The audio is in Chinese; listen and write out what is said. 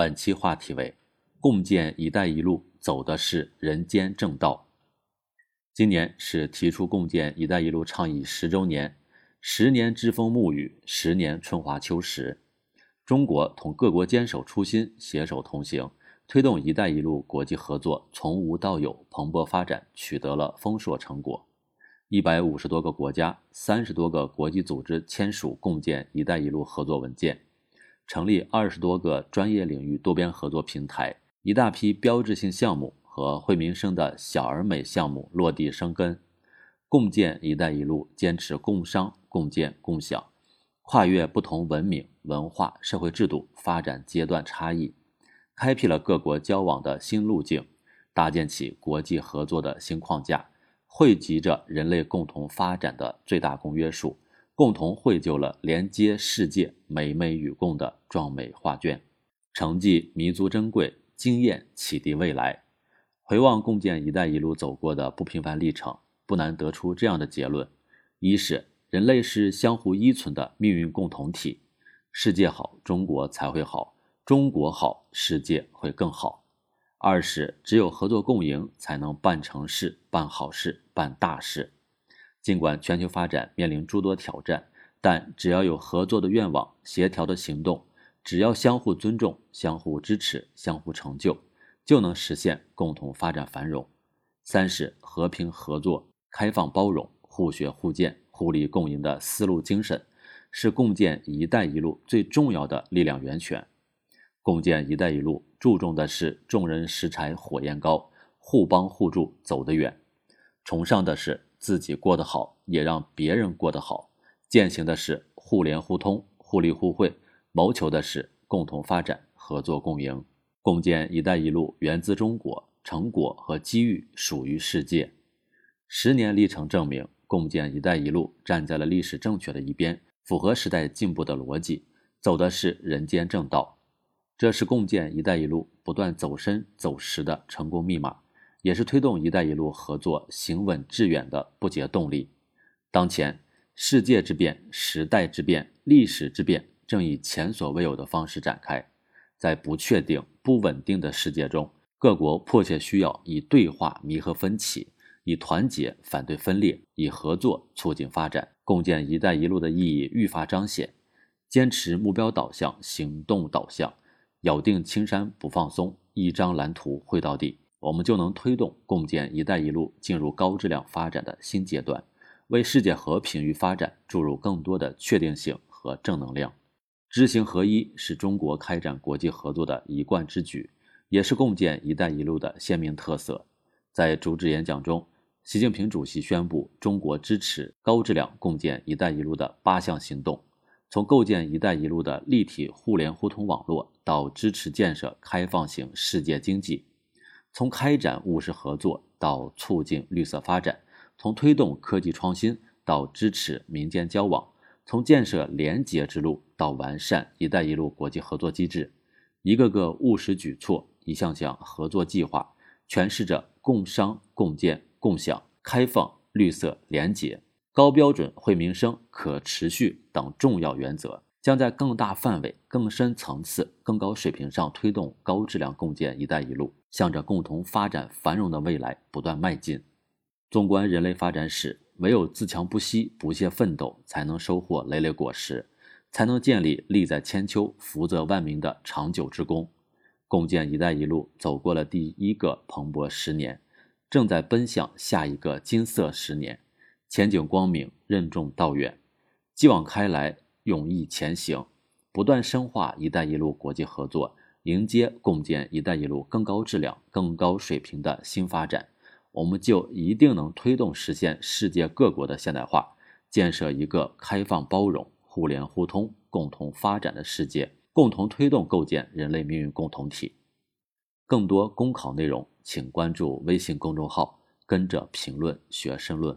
本期话题为“共建“一带一路”走的是人间正道”。今年是提出共建“一带一路”倡议十周年，十年栉风沐雨，十年春华秋实。中国同各国坚守初心，携手同行，推动“一带一路”国际合作从无到有、蓬勃发展，取得了丰硕成果。一百五十多个国家、三十多个国际组织签署共建“一带一路”合作文件。成立二十多个专业领域多边合作平台，一大批标志性项目和惠民生的小而美项目落地生根。共建“一带一路”坚持共商、共建、共享，跨越不同文明、文化、社会制度发展阶段差异，开辟了各国交往的新路径，搭建起国际合作的新框架，汇集着人类共同发展的最大公约数。共同绘就了连接世界美美与共的壮美画卷，成绩弥足珍贵，经验启迪未来。回望共建“一带一路”走过的不平凡历程，不难得出这样的结论：一是人类是相互依存的命运共同体，世界好，中国才会好；中国好，世界会更好；二是只有合作共赢，才能办成事、办好事、办大事。尽管全球发展面临诸多挑战，但只要有合作的愿望、协调的行动，只要相互尊重、相互支持、相互成就，就能实现共同发展繁荣。三是和平合作、开放包容、互学互鉴、互利共赢的思路精神，是共建“一带一路”最重要的力量源泉。共建“一带一路”注重的是众人拾柴火焰高，互帮互助走得远，崇尚的是。自己过得好，也让别人过得好。践行的是互联互通、互利互惠，谋求的是共同发展、合作共赢。共建“一带一路”源自中国，成果和机遇属于世界。十年历程证明，共建“一带一路”站在了历史正确的一边，符合时代进步的逻辑，走的是人间正道。这是共建“一带一路”不断走深走实的成功密码。也是推动“一带一路”合作行稳致远的不竭动力。当前，世界之变、时代之变、历史之变正以前所未有的方式展开。在不确定、不稳定的世界中，各国迫切需要以对话弥合分歧，以团结反对分裂，以合作促进发展。共建“一带一路”的意义愈发彰显。坚持目标导向、行动导向，咬定青山不放松，一张蓝图绘到底。我们就能推动共建“一带一路”进入高质量发展的新阶段，为世界和平与发展注入更多的确定性和正能量。知行合一是中国开展国际合作的一贯之举，也是共建“一带一路”的鲜明特色。在主旨演讲中，习近平主席宣布，中国支持高质量共建“一带一路”的八项行动，从构建“一带一路”的立体互联互通网络，到支持建设开放型世界经济。从开展务实合作到促进绿色发展，从推动科技创新到支持民间交往，从建设廉洁之路到完善“一带一路”国际合作机制，一个个务实举措，一项项合作计划，诠释着共商、共建、共享、开放、绿色、廉洁、高标准、惠民生、可持续等重要原则。将在更大范围、更深层次、更高水平上推动高质量共建“一带一路”，向着共同发展繁荣的未来不断迈进。纵观人类发展史，唯有自强不息、不懈奋斗，才能收获累累果实，才能建立利在千秋、福泽万民的长久之功。共建“一带一路”走过了第一个蓬勃十年，正在奔向下一个金色十年，前景光明，任重道远，继往开来。勇毅前行，不断深化“一带一路”国际合作，迎接共建“一带一路”更高质量、更高水平的新发展，我们就一定能推动实现世界各国的现代化，建设一个开放包容、互联互通、共同发展的世界，共同推动构建人类命运共同体。更多公考内容，请关注微信公众号“跟着评论学申论”。